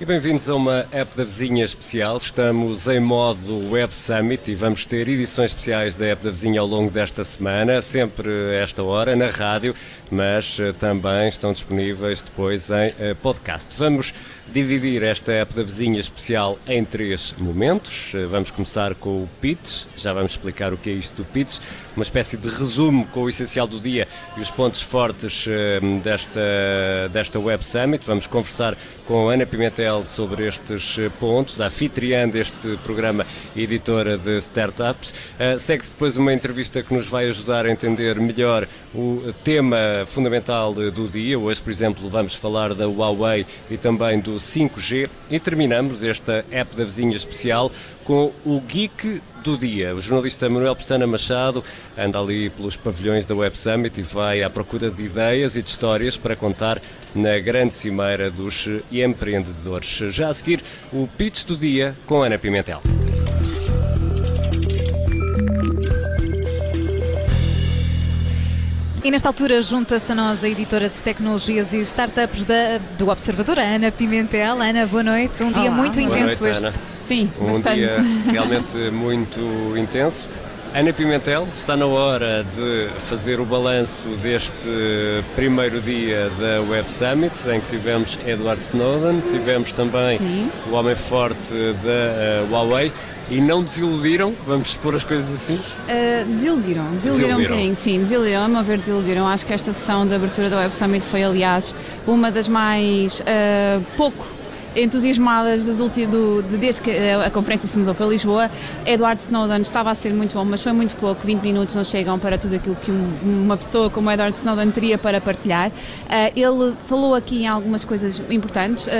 E bem-vindos a uma app da Vizinha especial. Estamos em modo Web Summit e vamos ter edições especiais da app da Vizinha ao longo desta semana, sempre a esta hora, na rádio, mas eh, também estão disponíveis depois em eh, podcast. Vamos dividir esta app da Vizinha especial em três momentos. Eh, vamos começar com o pitch, já vamos explicar o que é isto do pitch, uma espécie de resumo com o essencial do dia e os pontos fortes desta, desta Web Summit. Vamos conversar com Ana Pimentel sobre estes pontos, a anfitriã deste programa editora de startups. Segue-se depois uma entrevista que nos vai ajudar a entender melhor o tema fundamental do dia. Hoje, por exemplo, vamos falar da Huawei e também do 5G e terminamos esta app da vizinha especial com o Geek do Dia. O jornalista Manuel Pestana Machado anda ali pelos pavilhões da Web Summit e vai à procura de ideias e de histórias para contar na grande cimeira dos empreendedores. Já a seguir, o pitch do dia com Ana Pimentel. E nesta altura junta-se a nós a editora de tecnologias e startups da, do Observador, a Ana Pimentel. Ana, boa noite. Um dia Olá, muito intenso noite, este. Ana. Sim, Um bastante. dia realmente muito intenso. Ana Pimentel, está na hora de fazer o balanço deste primeiro dia da Web Summit, em que tivemos Edward Snowden, tivemos também Sim. o homem forte da eh, Huawei e não desiludiram, vamos pôr as coisas assim. Uh, desiludiram, desiludiram um Desiludiram. bocadinho, sim, desiludiram, a meu ver desiludiram. Acho que esta sessão de abertura da Web Summit foi, aliás, uma das mais uh, pouco entusiasmadas das do, de- desde que a, conferência se mudou para Lisboa. Edward Snowden estava a ser muito bom, mas foi muito pouco, 20 minutos não chegam para tudo aquilo que um- uma pessoa como Edward Snowden teria para partilhar. Uh, ele falou aqui em algumas coisas importantes, uh,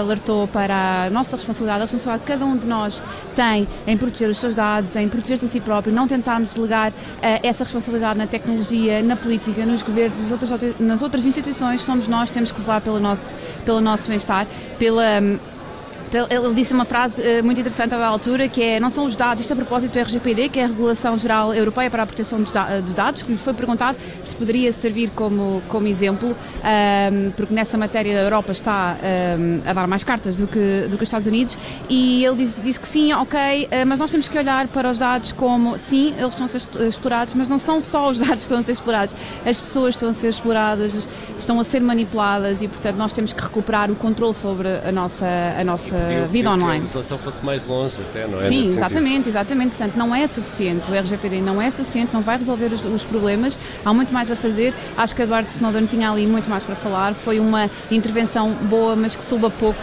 alertou para a nossa responsabilidade, a responsabilidade que cada um de nós tem em proteger os seus dados, em proteger-se a si próprio, não tentarmos delegar eh, essa responsabilidade na tecnologia, na política, nos governos, nas outras, nas outras instituições, somos nós que temos que zelar pelo nosso, pelo nosso bem-estar, pela. Hum, pel- Ele disse uma frase eh, muito interessante à altura que é não são os dados, isto a propósito do RGPD, que é a Regulação Geral Europeia para a Proteção dos, da- dos Dados, que lhe foi perguntado se poderia servir como, como exemplo, ahm, porque nessa matéria a Europa está ahm, a dar mais cartas do que, do que os Estados Unidos, e ele disse, disse que sim, ok, eh, mas nós temos que olhar para os dados como, sim, eles estão a ser explorados, mas não são só os dados que estão a ser explorados, as pessoas estão a ser exploradas, estão a ser manipuladas e, portanto, nós temos que recuperar o controle sobre a nossa, a nossa Pediu- vida pediu Que a online. legislação fosse mais longe até, não é? Sim, Nesse sentido. exatamente, exatamente. Portanto, não é suficiente. O RGPD não é suficiente, não vai resolver os, os problemas. Há muito mais a fazer. Acho que Eduardo Snowden tinha ali muito mais para falar. Foi uma intervenção boa, mas que soube a pouco.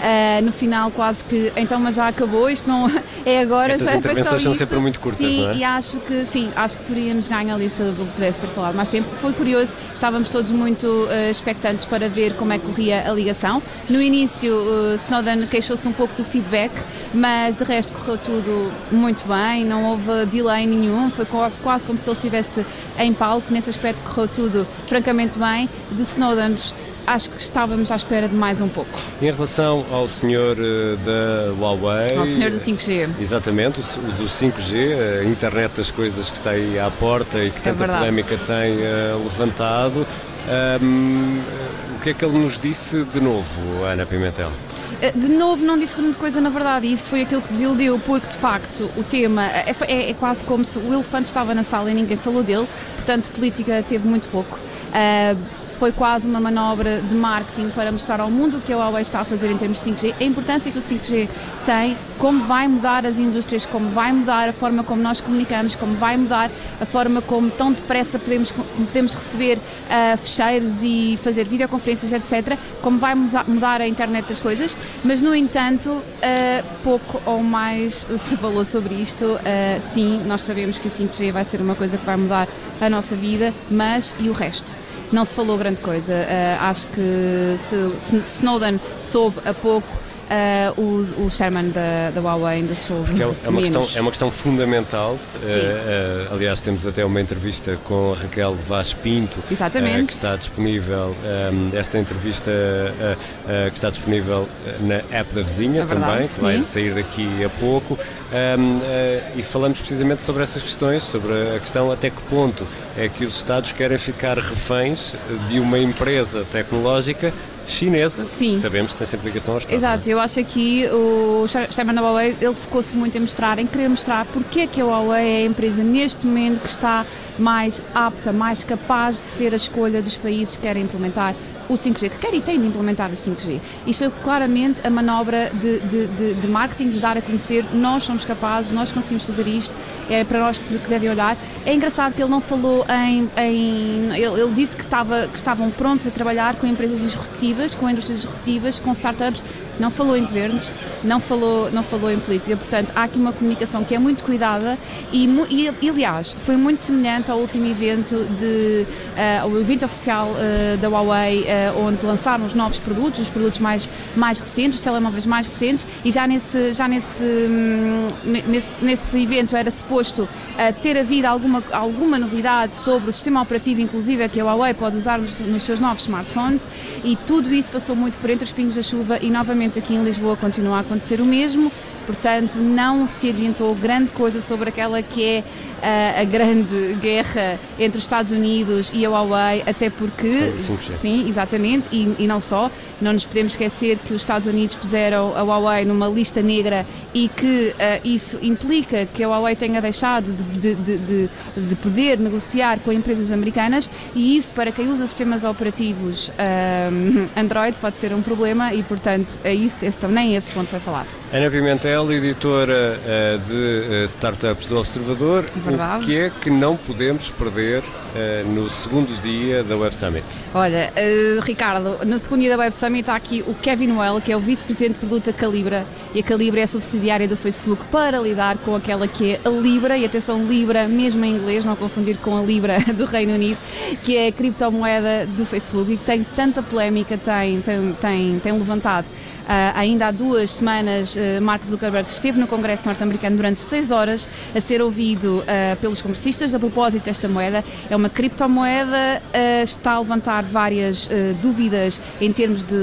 Ah, no final, quase que então, mas já acabou. Isto não é agora. Estas é intervenções são sempre muito curtas, sim, não é? E acho que sim, acho que teríamos ganho ali se pudesse ter falado mais tempo. Foi curioso, estávamos todos muito ah, expectantes para ver como é que corria a ligação. No início, ah, Snowden queixou-se um pouco do feedback, mas de resto correu tudo muito bem, não houve delay nenhum, foi quase, quase como se ele estivesse em palco. Nesse aspecto, correu tudo francamente bem. De Snowden, acho que estávamos à espera de mais um pouco. Em relação ao senhor eh, da Huawei. Ao senhor do 5G. Exatamente, o do 5G, a internet das coisas que está aí à porta e que tanta verdade. polémica tem eh, levantado. Eh, o que é que ele nos disse de novo, Ana Pimentel? Eh, De novo, não disse grande coisa na verdade, e isso foi aquilo que desiludiu, porque de facto o tema é, é- é quase como se o elefante estava na sala e ninguém falou dele, portanto, política teve muito pouco. Ah, foi quase uma manobra de marketing para mostrar ao mundo o que a Huawei está a fazer em termos de 5G, a importância que o 5G tem, como vai mudar as indústrias, como vai mudar a forma como nós comunicamos, como vai mudar a forma como tão depressa podemos, podemos receber ah, fecheiros e fazer videoconferências, etc., como vai muda- mudar a internet das coisas, mas no entanto, ah, pouco ou mais se falou sobre isto. Ah, sim, nós sabemos que o 5G vai ser uma coisa que vai mudar a nossa vida, mas e o resto? Não se falou grande coisa. Ah, acho que se, se Snowden soube a pouco uh, o, o chairman da, da Huawei ainda soube Porque é, é uma, questão, é uma questão fundamental. Uh, uh, aliás, temos até uma entrevista com a Raquel Vaz Pinto, Exatamente. que está disponível, um, esta entrevista que está disponível na app da vizinha É também, que vai sair daqui a pouco. Um, e falamos precisamente sobre essas questões, sobre a questão até que ponto é que os Estados querem ficar reféns de uma empresa tecnológica chinesa, Sim. que sabemos que tem sempre ligação ao Estado. Exato, eu acho que o chairman da Huawei ele focou-se muito em mostrar, em querer mostrar porque é que a Huawei é a empresa neste momento que está mais apta, mais capaz de ser a escolha dos países que querem implementar o 5G, que querem e têm de implementar o 5G. Isto foi claramente a manobra de, de, de, de marketing, de dar a conhecer, nós somos capazes, nós conseguimos fazer isto, é para nós que, que devem olhar. É engraçado que ele não falou em. em ele, ele, disse que, estava, que estavam prontos a trabalhar com empresas disruptivas, com indústrias disruptivas, com startups. Não falou em governos, não falou, não falou em política. Portanto, há aqui uma comunicação que é muito cuidada e, e aliás, foi muito semelhante ao último evento, de, uh, o evento oficial uh, da Huawei, uh, onde lançaram os novos produtos, os produtos mais, mais recentes, os telemóveis mais recentes, e já nesse, já nesse, hum, nesse, nesse evento era suposto ter havido alguma, alguma novidade sobre o sistema operativo, inclusive, que a Huawei pode usar nos, nos seus novos smartphones, e tudo isso passou muito por entre os pingos da chuva e novamente aqui em Lisboa continua a acontecer o mesmo. Portanto, não se adiantou grande coisa sobre aquela que é a, a grande guerra entre os Estados Unidos e a Huawei, até porque. Sim, exatamente, e, e, não só. Não nos podemos esquecer que os Estados Unidos puseram a Huawei numa lista negra e que uh, isso implica que a Huawei tenha deixado de, de, de, de, poder negociar com empresas americanas e isso, para quem usa sistemas operativos um, Android, pode ser um problema e, portanto, é isso, esse, nem esse ponto foi falado. Ana Pimentel, editora uh, de uh, startups do Observador. Verdade. O que é que não podemos perder no segundo dia da Web Summit? Olha, Ricardo, no segundo dia da Web Summit está aqui o Kevin Well, que é o vice-presidente de produto da Calibra, e a Calibra é subsidiária do Facebook para lidar com aquela que é a Libra, e atenção, Libra, mesmo em inglês, não confundir com a Libra do Reino Unido, que é a criptomoeda do Facebook e que tem tanta polémica, tem, tem, tem, tem levantado. Uh, ainda há duas semanas, uh, Mark Zuckerberg esteve no Congresso norte-americano durante seis horas a ser ouvido uh, pelos congressistas a propósito desta moeda. É uma criptomoeda, está a levantar várias dúvidas em termos de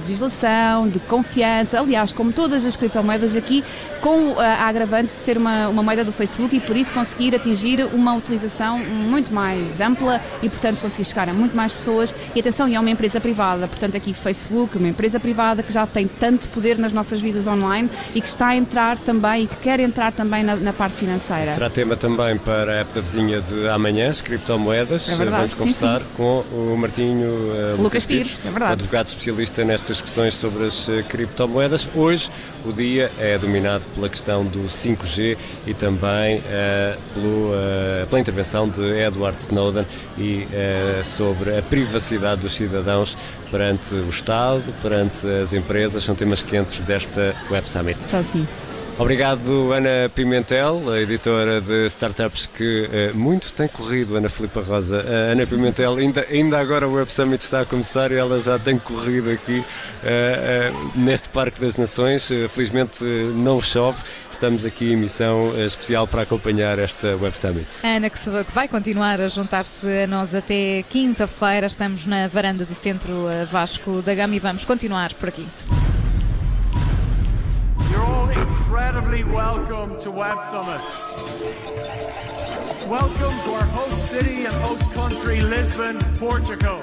legislação, de confiança. Aliás, como todas as criptomoedas aqui, com a agravante de ser uma, uma moeda do Facebook e por isso conseguir atingir uma utilização muito mais ampla e, portanto, conseguir chegar a muito mais pessoas. E atenção, é uma empresa privada, portanto, aqui Facebook, uma empresa privada que já tem tanto poder nas nossas vidas online e que está a entrar também e que quer entrar também na, na parte financeira. Será tema também para a da vizinha de amanhã, as criptomoedas. É verdade, Vamos conversar sim, sim. com o Martinho uh, Lucas Pires, é verdade. advogado especialista nestas questões sobre as uh, criptomoedas. Hoje o dia é dominado pela questão do 5G e também uh, pelo, pela intervenção de Edward Snowden e sobre a privacidade dos cidadãos perante o Estado, perante as empresas, são temas quentes desta Web Summit. Só sim. Obrigado, Ana Pimentel, a editora de startups que uh, muito tem corrido, Ana Filipa Rosa. Uh, Ana Pimentel, ainda, ainda agora o Web Summit está a começar e ela já tem corrido aqui uh, neste Parque das Nações. felizmente não chove. Estamos aqui em missão especial para acompanhar esta Web Summit. Ana, que vai continuar a juntar-se a nós até quinta-feira. Estamos na varanda do Centro Vasco da Gama e vamos continuar por aqui. Incredibly welcome to Web Summit. Welcome to our host city and host country, Lisbon, Portugal.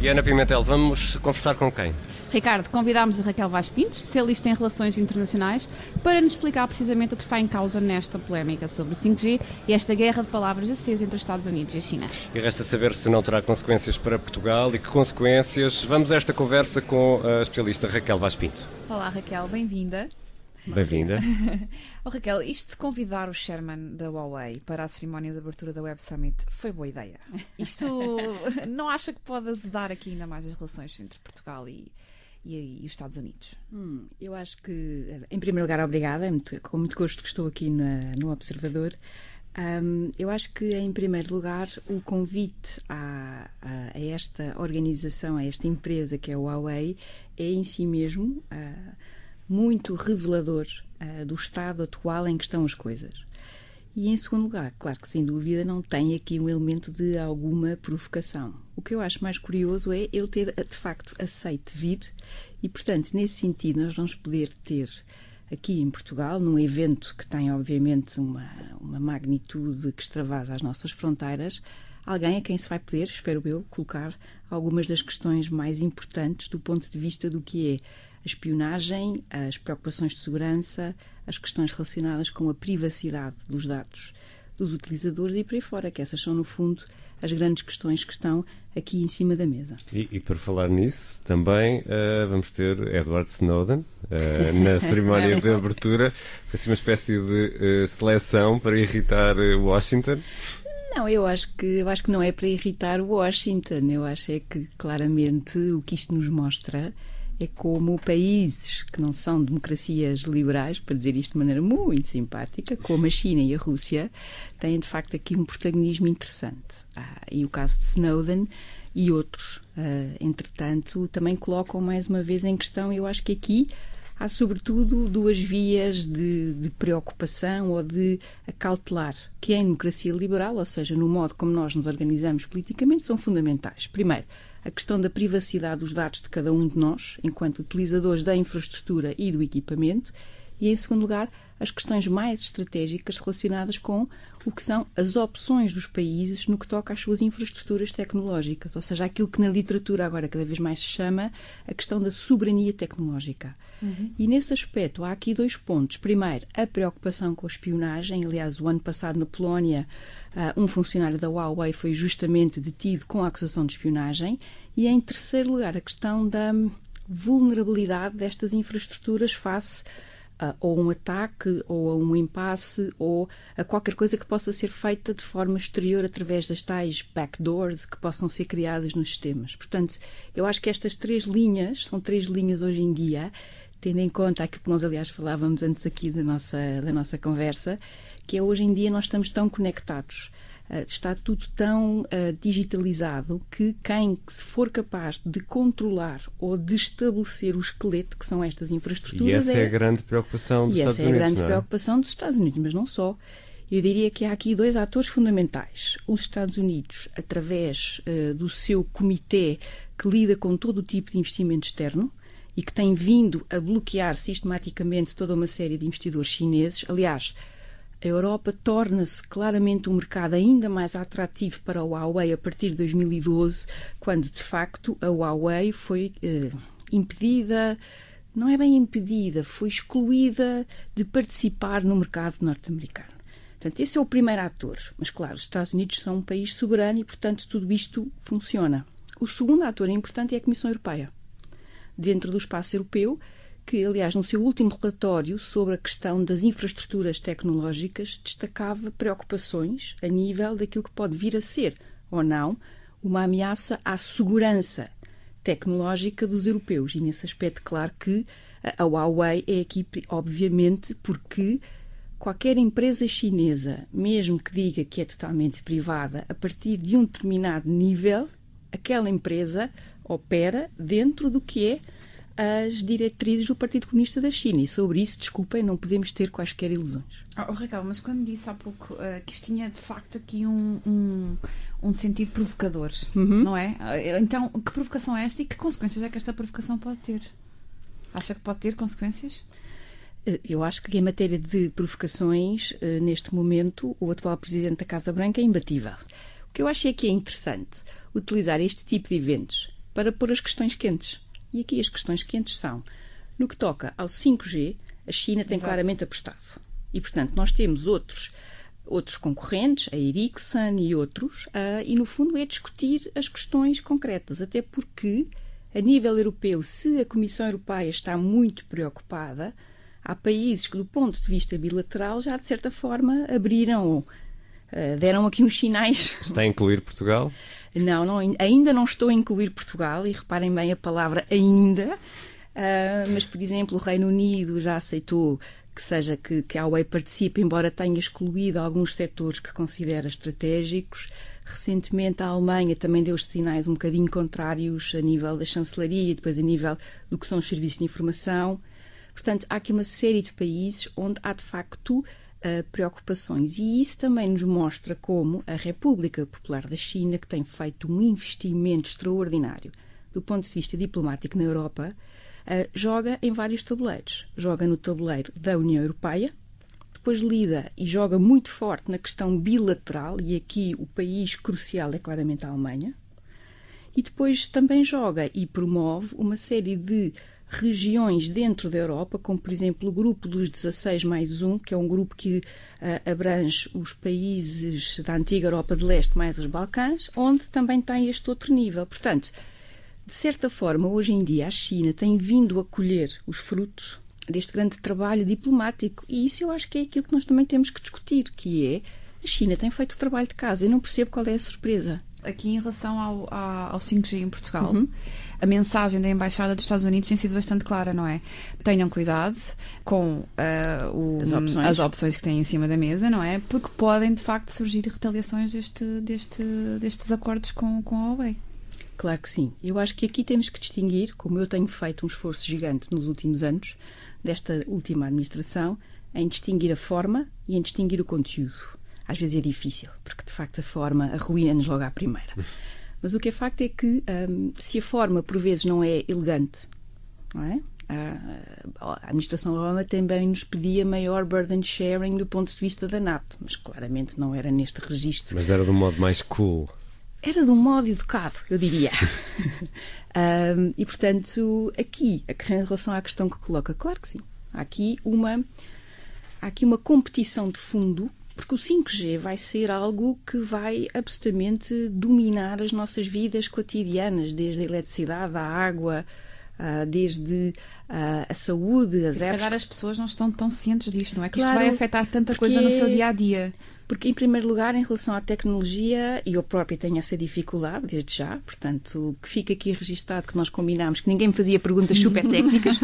E Ana Pimentel, vamos conversar com quem? Ricardo, convidámos a Raquel Vaz Pinto, especialista em relações internacionais, para nos explicar precisamente o que está em causa nesta polémica sobre o 5G e esta guerra de palavras acesa entre os Estados Unidos e a China. E resta saber se não terá consequências para Portugal e que consequências. Vamos a esta conversa com a especialista Raquel Vaz Pinto. Olá Raquel, bem-vinda. Bem-vinda. oh, Raquel, isto de convidar o Sherman da Huawei para a cerimónia de abertura da Web Summit foi boa ideia. Isto não acha que pode azedar aqui ainda mais as relações entre Portugal e, e, e os Estados Unidos? Hum, eu acho que, em primeiro lugar, obrigada. É muito, com muito gosto que estou aqui na, no Observador. Um, eu acho que, em primeiro lugar, o convite a, a, a, esta organização, a esta empresa que é o Huawei, é em si mesmo uh, muito revelador uh, do estado atual em que estão as coisas. E, em segundo lugar, claro que sem dúvida não tem aqui um elemento de alguma provocação. O que eu acho mais curioso é ele ter, de facto, aceito vir e, portanto, nesse sentido, nós vamos poder ter aqui em Portugal, num evento que tem, obviamente, uma, uma magnitude que extravasa as nossas fronteiras, alguém a quem se vai poder, espero eu, colocar algumas das questões mais importantes do ponto de vista do que é a espionagem, as preocupações de segurança, as questões relacionadas com a privacidade dos dados dos utilizadores e por aí fora, que essas são, no fundo, as grandes questões que estão aqui em cima da mesa. E, e por falar nisso, também uh, vamos ter Edward Snowden uh, na cerimónia de abertura. Foi assim uma espécie de uh, seleção para irritar Washington. Não, eu acho que eu acho que não é para irritar Washington. Eu acho é que claramente o que isto nos mostra é como países que não são democracias liberais, para dizer isto de maneira muito simpática, como a China e a Rússia, têm de facto aqui um protagonismo interessante. Ah, e o caso de Snowden e outros, ah, entretanto, também colocam mais uma vez em questão, eu acho que aqui há sobretudo duas vias de, de, preocupação ou de acautelar, que é em democracia liberal, ou seja, no modo como nós nos organizamos politicamente, são fundamentais. Primeiro, a questão da privacidade dos dados de cada um de nós, enquanto utilizadores da infraestrutura e do equipamento, e, em segundo lugar, as questões mais estratégicas relacionadas com o que são as opções dos países no que toca às suas infraestruturas tecnológicas, ou seja, aquilo que na literatura agora cada vez mais se chama a questão da soberania tecnológica. Uhum. E nesse aspecto há aqui dois pontos. Primeiro, a preocupação com a espionagem. Aliás, o ano passado na Polónia, uh, um funcionário da Huawei foi justamente detido com a acusação de espionagem. E em terceiro lugar, a questão da vulnerabilidade destas infraestruturas face uh, ou um ataque, ou a um impasse, ou a qualquer coisa que possa ser feita de forma exterior através das tais backdoors que possam ser criadas nos sistemas. Portanto, eu acho que estas três linhas, são três linhas hoje em dia, tendo em conta aquilo que nós, aliás, falávamos antes aqui da nossa, da nossa conversa, que é hoje em dia nós estamos tão conectados está tudo tão uh, digitalizado que quem for capaz de controlar ou de estabelecer o esqueleto que são estas infraestruturas. E essa é, é a grande preocupação dos Estados Unidos. E essa é a grande é? preocupação dos Estados Unidos, mas não só. Eu diria que há aqui dois atores fundamentais. Os Estados Unidos, através uh, do seu comitê que lida com todo o tipo de investimento externo, e que tem vindo a bloquear sistematicamente toda uma série de investidores chineses. Aliás, a Europa torna-se claramente um mercado ainda mais atrativo para a Huawei a partir de 2012, quando de facto a Huawei foi eh, impedida, não é bem impedida, foi excluída de participar no mercado norte-americano. Portanto, esse é o primeiro ator. Mas, claro, os Estados Unidos são um país soberano e, portanto, tudo isto funciona. O segundo ator importante é a Comissão Europeia. Dentro do espaço europeu, que, aliás, no seu último relatório sobre a questão das infraestruturas tecnológicas, destacava preocupações a nível daquilo que pode vir a ser, ou não, uma ameaça à segurança tecnológica dos europeus. E, nesse aspecto, claro que a Huawei é aqui, obviamente, porque qualquer empresa chinesa, mesmo que diga que é totalmente privada, a partir de um determinado nível, aquela empresa opera dentro do que é as diretrizes do Partido Comunista da China. E sobre isso, desculpem, não podemos ter quaisquer ilusões. Oh, Raquel, mas quando disse há pouco uh, que isto tinha de facto aqui um, um, um sentido provocador, uhum. não é? Eh, então, que provocação é esta e que consequências é que esta provocação pode ter? Acha que pode ter consequências? Eu acho que em matéria de provocações, neste momento, o atual presidente da Casa Branca é imbatível. O que eu acho é que é interessante utilizar este tipo de eventos para pôr as questões quentes. E aqui as questões quentes são: no que toca ao 5G, a China tem Exato. claramente apostado. E, portanto, nós temos outros outros concorrentes, a Ericsson e outros, uh, e no fundo é discutir as questões concretas, até porque, a nível europeu, se a Comissão Europeia está muito preocupada, há países que, do ponto de vista bilateral, já de certa forma abriram, deram aqui uns sinais. Está a incluir Portugal? Não, não, ainda não estou a incluir Portugal, e reparem bem a palavra ainda. Uh, mas, por exemplo, o Reino Unido já aceitou que seja que, que a Huawei participe, embora tenha excluído alguns setores que considera estratégicos. Recentemente, a Alemanha também deu sinais um bocadinho contrários a nível da chancelaria e depois a nível do que são os serviços de informação. Portanto, há aqui uma série de países onde há de facto uh, preocupações. E isso também nos mostra como a República Popular da China, que tem feito um investimento extraordinário do ponto de vista diplomático na Europa, uh, joga em vários tabuleiros. Joga no tabuleiro da União Europeia, depois lida e joga muito forte na questão bilateral, e aqui o país crucial é claramente a Alemanha, e depois também joga e promove uma série de regiões dentro da Europa, como por exemplo o grupo dos 16 mais 1, que é um grupo que uh, abrange os países da antiga Europa de Leste mais os Balcãs, onde também tem este outro nível. Portanto, de certa forma, hoje em dia a China tem vindo a colher os frutos deste grande trabalho diplomático e isso eu acho que é aquilo que nós também temos que discutir, que é a China tem feito o trabalho de casa. Eu não percebo qual é a surpresa aqui em relação ao, ao 5G em Portugal, uhum. a mensagem da Embaixada dos Estados Unidos tem sido bastante clara, não é? Tenham cuidado com uh, o, as, opções. as, opções. que têm em cima da mesa, não é? Porque podem de facto surgir retaliações deste, deste, destes acordos com, com a Huawei. Claro que sim. Eu acho que aqui temos que distinguir, como eu tenho feito um esforço gigante nos últimos anos, desta última administração, em distinguir a forma e em distinguir o conteúdo às vezes é difícil, porque de facto a forma arruína-nos logo à primeira. Mas o que é facto é que um, se a forma por vezes não é elegante, não é? A, a administração Obama também nos pedia maior burden sharing do ponto de vista da NATO, mas claramente não era neste registro. Mas era de um modo mais cool. Era de um modo educado, eu diria. um, e portanto, aqui, em relação à questão que coloca, claro que sim. Há aqui uma, há aqui uma competição de fundo porque o 5G vai ser algo que vai absolutamente dominar as nossas vidas cotidianas, desde a eletricidade, a água, Uh, desde uh, a saúde, as e Se calhar as pessoas não estão tão cientes disto, não é? Que claro, isto vai afetar tanta coisa no seu dia a dia. Porque, em primeiro lugar, em relação à tecnologia, e eu própria tenho essa dificuldade desde já, portanto, que fica aqui registado que nós combinámos que ninguém me fazia perguntas super técnicas.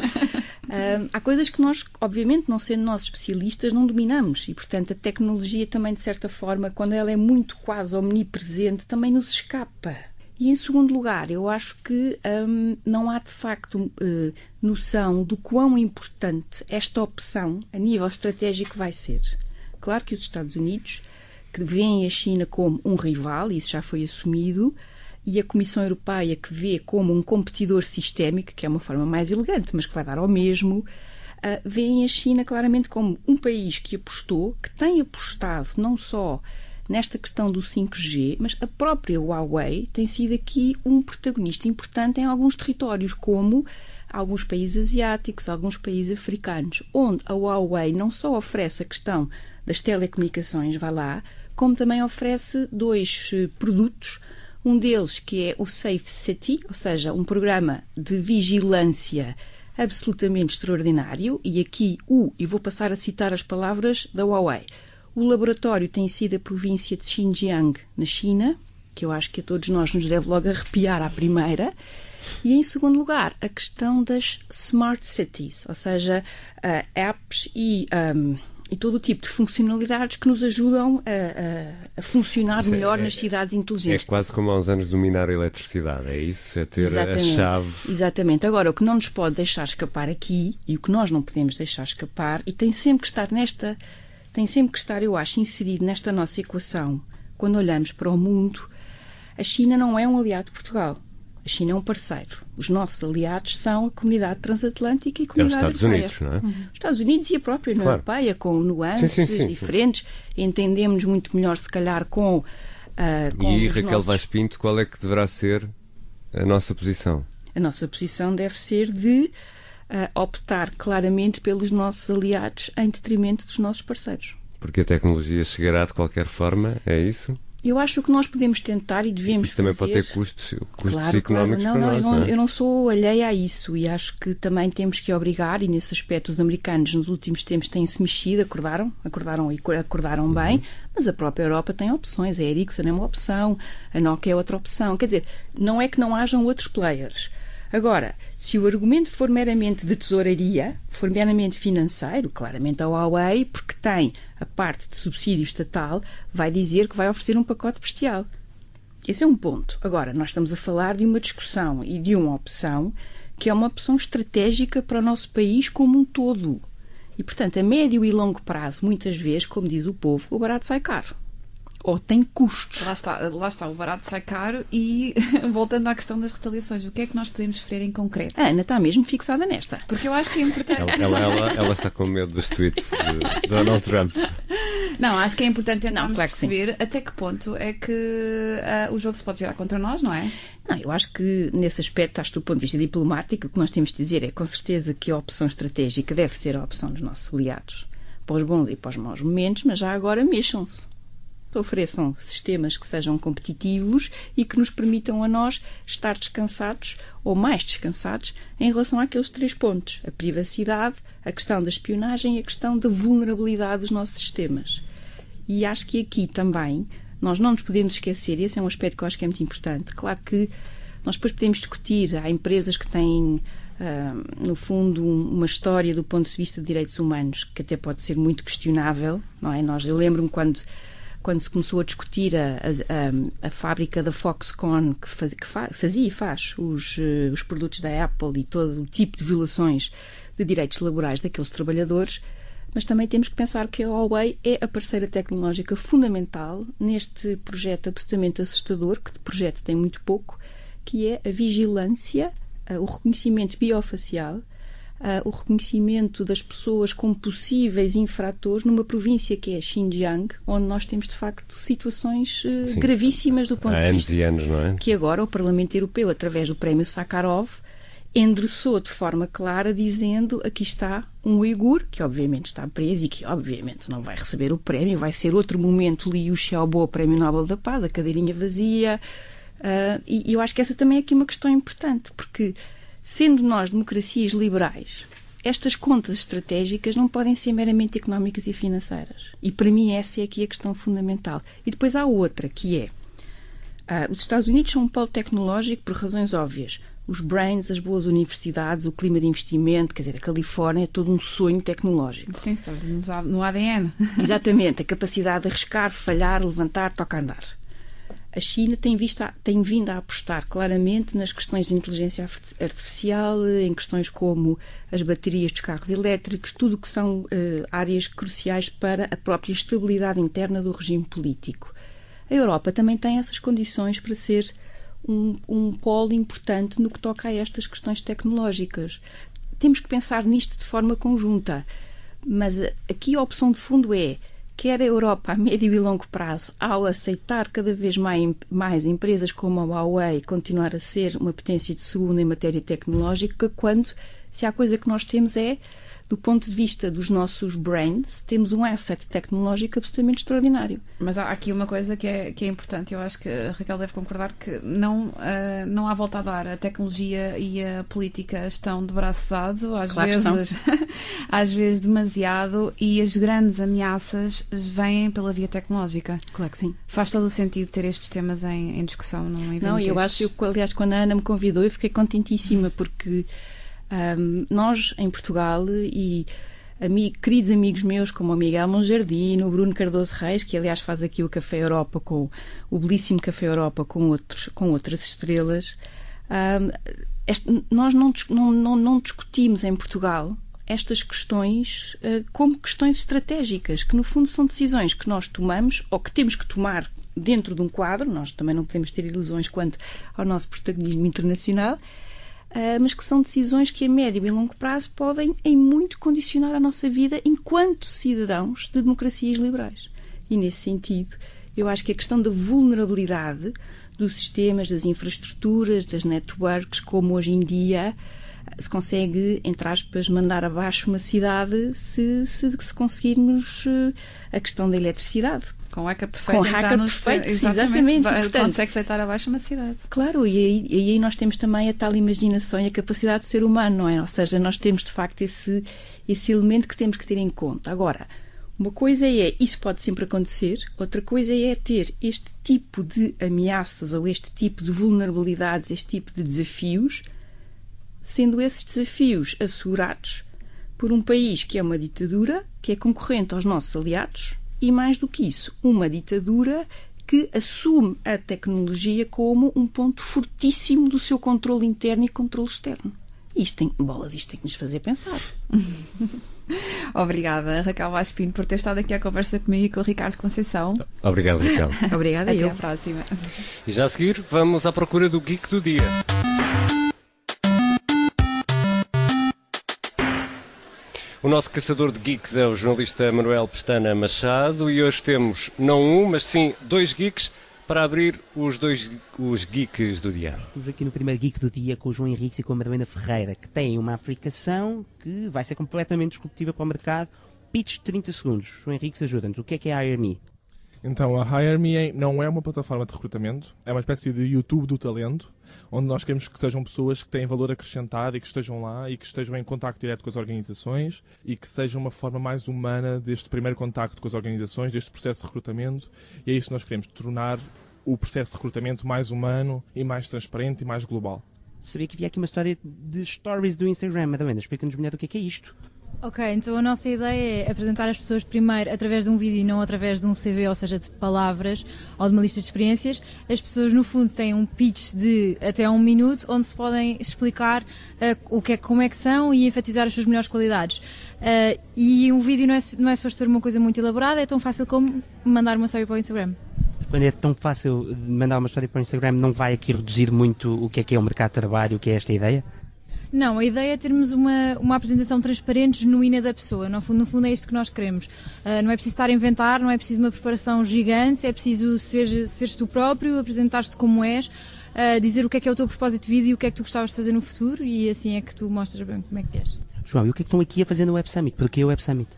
Há coisas que nós, obviamente, não sendo nós especialistas, não dominamos e, portanto, a tecnologia também, de certa forma, quando ela é muito quase omnipresente, também nos escapa. E, em segundo lugar, eu acho que não há de facto uh, noção do quão importante esta opção a nível estratégico vai ser. Claro que os Estados Unidos, que veem a China como um rival, isso já foi assumido, e a Comissão Europeia, que vê como um competidor sistémico, que é uma forma mais elegante, mas que vai dar ao mesmo, uh, veem a China claramente como um país que apostou, que tem apostado não só nesta questão do 5G, mas a própria Huawei tem sido aqui um protagonista importante em alguns territórios, como alguns países asiáticos, alguns países africanos, onde a Huawei não só oferece a questão das telecomunicações, vai lá, como também oferece dois uh, produtos um deles que é o Safe City, ou seja, um programa de vigilância absolutamente extraordinário, e aqui o, e vou passar a citar as palavras da Huawei. O laboratório tem sido a província de Xinjiang, na China, que eu acho que a todos nós nos deve logo arrepiar à primeira. E em segundo lugar, a questão das smart cities, ou seja, uh, apps e um, e todo o tipo de funcionalidades que nos ajudam a, a, a funcionar isso melhor é, nas cidades inteligentes. É quase como há uns anos dominar a eletricidade, é isso? É ter Exatamente. a chave. Exatamente. Agora, o que não nos pode deixar escapar aqui, e o que nós não podemos deixar escapar, e tem sempre que estar nesta, tem sempre que estar, eu acho, inserido nesta nossa equação, quando olhamos para o mundo, a China não é um aliado de Portugal. A China é um parceiro. Os nossos aliados são a comunidade transatlântica e a comunidade é os Estados Unidos, não é? Uhum. Os Estados Unidos e a própria União claro. Europeia, com nuances sim, sim, sim. diferentes. Entendemos muito melhor, se calhar, com. Uh, com e Raquel nossos... Vaz Pinto, qual é que deverá ser a nossa posição? A nossa posição deve ser de uh, optar claramente pelos nossos aliados em detrimento dos nossos parceiros. Porque a tecnologia chegará de qualquer forma, é isso? Eu acho que nós podemos tentar e devemos também fazer... pode ter custos, custos claro, económicos claro. Não, para não, nós. Não, é? Eu não sou alheia a isso e acho que também temos que obrigar, e nesse aspecto os americanos nos últimos tempos têm-se mexido, acordaram, acordaram e acordaram uhum. bem, mas a própria Europa tem opções. A Ericsson é uma opção, a Nokia é outra opção. Quer dizer, não é que não hajam outros players. Agora, se o argumento for meramente de tesouraria, for meramente financeiro, claramente a Huawei, porque tem a parte de subsídio estatal, vai dizer que vai oferecer um pacote bestial. Esse é um ponto. Agora, nós estamos a falar de uma discussão e de uma opção que é uma opção estratégica para o nosso país como um todo. E, portanto, a médio e longo prazo, muitas vezes, como diz o povo, o barato sai caro. Ou tem custos. Lá está, lá está, o barato sai caro e voltando à questão das retaliações, o que é que nós podemos sofrer em concreto? A Ana está mesmo fixada nesta. Porque eu acho que é importante. Ela, ela, ela, ela está com medo dos tweets de Donald Trump. Não, acho que é importante tentarmos Não, claro que sim. perceber até que ponto é que ah, o jogo se pode virar contra nós, não é? Não, eu acho que nesse aspecto, acho que do ponto de vista diplomático, o que nós temos de dizer é com certeza que a opção estratégica deve ser a opção dos nossos aliados, para os bons e para os maus momentos, mas já agora mexam-se. Ofereçam sistemas que sejam competitivos e que nos permitam a nós estar descansados ou mais descansados em relação àqueles três pontos: a privacidade, a questão da espionagem e a questão da vulnerabilidade dos nossos sistemas. E acho que aqui também nós não nos podemos esquecer, esse é um aspecto que eu acho que é muito importante. Claro que nós depois podemos discutir, há empresas que têm, ah, no fundo, um- uma história do ponto de vista de direitos humanos que até pode ser muito questionável, não é? Nós, eu lembro-me quando, quando se começou a discutir a, a- a- fábrica da Foxconn que, faz- que fa- fazia e faz os, eh, os produtos da Apple e todo o tipo de violações de direitos laborais daqueles trabalhadores, mas também temos que pensar que a Huawei é a parceira tecnológica fundamental neste projeto absolutamente assustador, que de projeto tem muito pouco, que é a vigilância, eh, o reconhecimento biofacial, o reconhecimento das pessoas como possíveis infratores numa província que é Xinjiang, onde nós temos de facto situações Sim. gravíssimas do ponto Há de anos vista e anos, não é? que agora o Parlamento Europeu, através do Prémio Sakharov, endereçou de forma clara, dizendo aqui está um uigur, que obviamente está preso e que obviamente não vai receber o prémio, vai ser outro momento Liu Xiaobo, Prémio Nobel da Paz, a cadeirinha vazia. Ah, e eu acho que essa também é aqui uma questão importante, porque sendo nós democracias liberais, estas contas estratégicas não podem ser meramente económicas e financeiras. E para mim essa é aqui a questão fundamental. E depois há outra, que é ah, os Estados Unidos são um polo tecnológico por razões óbvias. Os brains, as boas universidades, o clima de investimento, quer dizer, a Califórnia é todo um sonho tecnológico. Sim, está no- ADN. Exatamente, a capacidade de arriscar, falhar, levantar, toca andar. A China tem, visto tem vindo a apostar claramente nas questões de inteligência arti- artificial, em questões como as baterias dos carros elétricos, tudo o que são eh, áreas cruciais para a própria estabilidade interna do regime político. A Europa também tem essas condições para ser um, um polo importante no que toca a estas questões tecnológicas. Temos que pensar nisto de forma conjunta, mas aqui a opção de fundo é quer a Europa a médio e longo prazo, ao aceitar cada vez mais, mais empresas como a Huawei continuar a ser uma potência de segunda em matéria tecnológica, quando se há coisa que nós temos é, do ponto de vista dos nossos brands, temos um asset tecnológico absolutamente extraordinário. Mas há aqui uma coisa que é, que é importante, eu acho que a Raquel deve concordar que não, ah, não há volta a dar. A tecnologia e a política estão de braço dado, às Claro que vezes, às vezes demasiado, e as grandes ameaças vêm pela via tecnológica. Claro que sim. Faz todo o sentido ter estes temas em, em discussão num evento Não, eu acho, eu, aliás, quando a Ana me convidou, eu fiquei contentíssima porque ahm, nós em Portugal e ami- queridos amigos meus como o Miguel Monjardino, o Bruno Cardoso Reis, que aliás faz aqui o Café Europa com o belíssimo Café Europa com, outros, com outras estrelas, ahm, este- nós não, não, não, discutimos em Portugal estas questões eh, como questões estratégicas, que no fundo são decisões que nós tomamos ou que temos que tomar dentro de um quadro, nós também não podemos ter ilusões quanto ao nosso protagonismo internacional, ah, mas que são decisões que a médio e longo prazo podem em muito condicionar a nossa vida enquanto cidadãos de democracias liberais. E nesse sentido, eu acho que a questão da vulnerabilidade dos sistemas, das infraestruturas, das networks, como hoje em dia se consegue, entre aspas, mandar abaixo uma cidade se, se, se conseguirmos eh, a questão da eletricidade. Com hacker perfeito. Com hacker perfeito, exatamente, portanto- Consegue deitar abaixo uma cidade. Claro, e aí, e aí nós temos também a tal imaginação e a capacidade de ser humano, não é? Ou seja, nós temos de facto esse, esse elemento que temos que ter em conta. Agora, uma coisa é isso pode sempre acontecer, outra coisa é ter este tipo de ameaças ou este tipo de vulnerabilidades, este tipo de desafios sendo esses desafios assegurados por um país que é uma ditadura, que é concorrente aos nossos aliados e, mais do que isso, uma ditadura que assume a tecnologia como um ponto fortíssimo do seu controle interno e controle externo. Isto tem, bolas, isto tem que nos fazer pensar. Obrigada, Raquel Vaspino, por ter estado aqui à conversa comigo e com o Ricardo Conceição. Obrigado, Raquel. Obrigada Até eu. à próxima. E já a seguir, vamos à procura do Geek do Dia. O nosso caçador de geeks é o jornalista Manuel Pestana Machado e hoje temos não um, mas sim dois geeks para abrir os dois os geeks do dia. Estamos aqui no primeiro Geek do dia com o João Henriques e com a Madalena Ferreira, que têm uma aplicação que vai ser completamente disruptiva para o mercado. Pitch de 30 segundos. João Henriques, ajuda-nos. O que é que é a HireMe? Então, a Hire Me é- não é uma plataforma de recrutamento, é uma espécie de YouTube do talento, onde nós queremos que sejam pessoas que têm valor acrescentado e que estejam lá e que estejam em contacto direto com as organizações e que seja uma forma mais humana deste primeiro contacto com as organizações, deste processo de recrutamento. E é isso que nós queremos, tornar o processo de recrutamento mais humano e mais transparente e mais global. Sabia que havia aqui uma história de stories do Instagram. Madalena, explica-nos melhor o que é que é isto. Ok, então a nossa ideia é apresentar as pessoas primeiro através de um vídeo e não através de um CV, ou seja, de palavras ou de uma lista de experiências. As pessoas, no fundo, têm um pitch de até um minuto onde se podem explicar uh, o que é, como é que são e enfatizar as suas melhores qualidades. Uh, e um vídeo não é, não é suposto ser uma coisa muito elaborada, é tão fácil como mandar uma story para o Instagram. Quando é tão fácil mandar uma história para o Instagram, não vai aqui reduzir muito o que é que é o mercado de trabalho, o que é esta ideia? Não, a ideia é termos uma, uma apresentação transparente, genuína da pessoa. No fundo, no fundo é isto que nós queremos. Uh, não é preciso estar a inventar, não é preciso uma preparação gigante, é preciso ser, seres tu próprio, apresentar-te como és, uh, dizer o que é que é o teu propósito de vida e o que é que tu gostavas de fazer no futuro e assim é que tu mostras bem como é que és. João, e o que é que estão aqui a fazer no Web Summit? Porquê o Web Summit?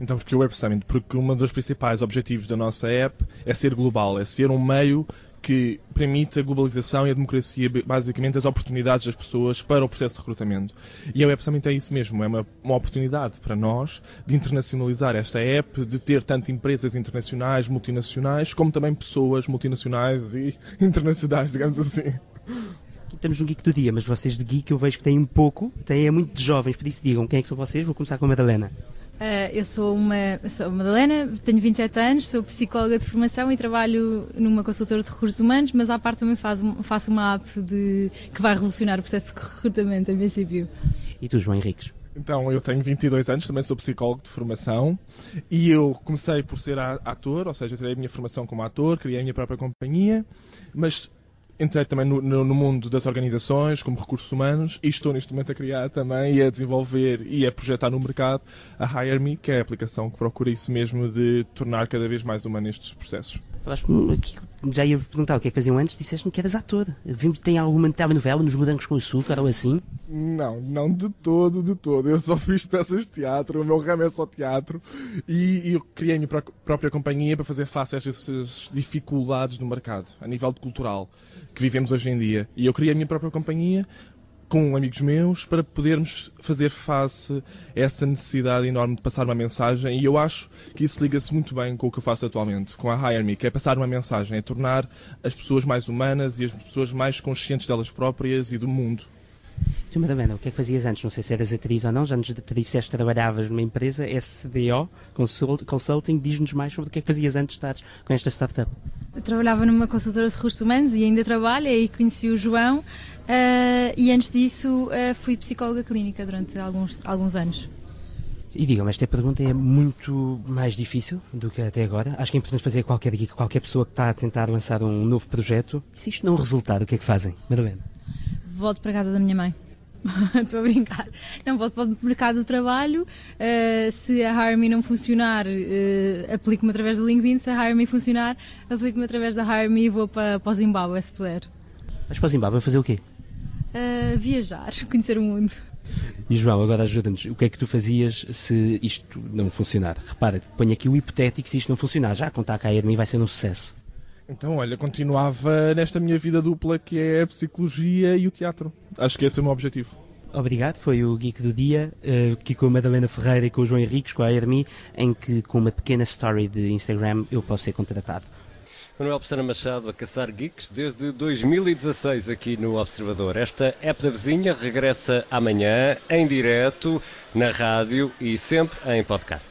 Então, porque o Web Summit? Porque um dos principais objetivos da nossa app é ser global, é ser um meio que permite a globalização e a democracia, basicamente as oportunidades das pessoas para o processo de recrutamento. E a Web Summit é isso mesmo, é uma, uma oportunidade para nós de internacionalizar esta app, de ter tanto empresas internacionais, multinacionais, como também pessoas multinacionais e internacionais, digamos assim. Aqui estamos no Geek do Dia, mas vocês de Geek eu vejo que têm um pouco, têm é muito de jovens, por isso digam quem é que são vocês. Vou começar com a Madalena. Uh, eu sou uma sou a Madalena, tenho 27 anos, sou psicóloga de formação e trabalho numa consultora de recursos humanos, mas à parte também faço, faço uma app de, que vai revolucionar o processo de recrutamento, em princípio. E tu, João Henriques? Então, eu tenho 22 anos, também sou psicólogo de formação e eu comecei por ser ator, ou seja, tirei a minha formação como ator, criei a minha própria companhia, mas entrei também no, no, no, mundo das organizações, como recursos humanos, e estou neste momento a criar também e a desenvolver e a projetar no mercado a Hire Me, que é a aplicação que procura isso mesmo de tornar cada vez mais humano estes processos. Aqui, já ia perguntar o que é que faziam antes, disseste-me que eras ator. Vimos tem alguma telenovela nos Morangos com Açúcar ou assim? Não, não de todo, de todo. Eu só fiz peças de teatro, o meu ramo é só teatro e, eu criei a minha pró própria companhia para fazer face a estas dificuldades no mercado, a nível cultural, que vivemos hoje em dia. E eu criei a minha própria companhia com amigos meus para podermos fazer face a essa necessidade enorme de passar uma mensagem e eu acho que isso liga-se muito bem com o que eu faço atualmente, com a Hire Me, que é passar uma mensagem, é tornar as pessoas mais humanas e as pessoas mais conscientes delas próprias e do mundo. Tu, Madalena, o que é que fazias antes? Não sei se eras atriz ou não, já nos disseste que trabalhavas numa empresa, SDO Consult, Consulting, diz-nos mais sobre o que é que fazias antes de estares com esta startup. Eu trabalhava numa consultora de recursos humanos e ainda trabalho, aí conheci o João uh, e antes disso uh, fui psicóloga clínica durante alguns, alguns anos. E digam-me, esta pergunta é muito mais difícil do que até agora. Acho que é importante fazer qualquer geek, qualquer pessoa que está a tentar lançar um novo projeto. E se isto não resultar, o que é que fazem? Madalena? Volto para a casa da minha mãe. Estou a brincar. Não volto para o mercado do trabalho. Uh, se a HireMe não funcionar, uh, aplico-me através do LinkedIn. Se a HireMe funcionar, aplico-me através da HireMe e vou para, para o Zimbábue, se puder. Vais para o Zimbábue fazer o quê? Uh, viajar, conhecer o mundo. E João, agora ajuda-nos. O que é que tu fazias se isto não funcionar? Repara, ponho aqui o hipotético se isto não funcionar. Já contar com a HireMe vai ser um sucesso. Então, olha, continuava nesta minha vida dupla que é a psicologia e o teatro. Acho que esse é o meu objetivo. Obrigado, foi o Geek do Dia, uh, aqui com a Madalena Ferreira e com o João Henriques, com a Hermi, em que com uma pequena story de Instagram eu posso ser contratado. Manuel Pestana Machado a caçar geeks desde 2016 aqui no Observador. Esta app da vizinha regressa amanhã em direto na rádio e sempre em podcast.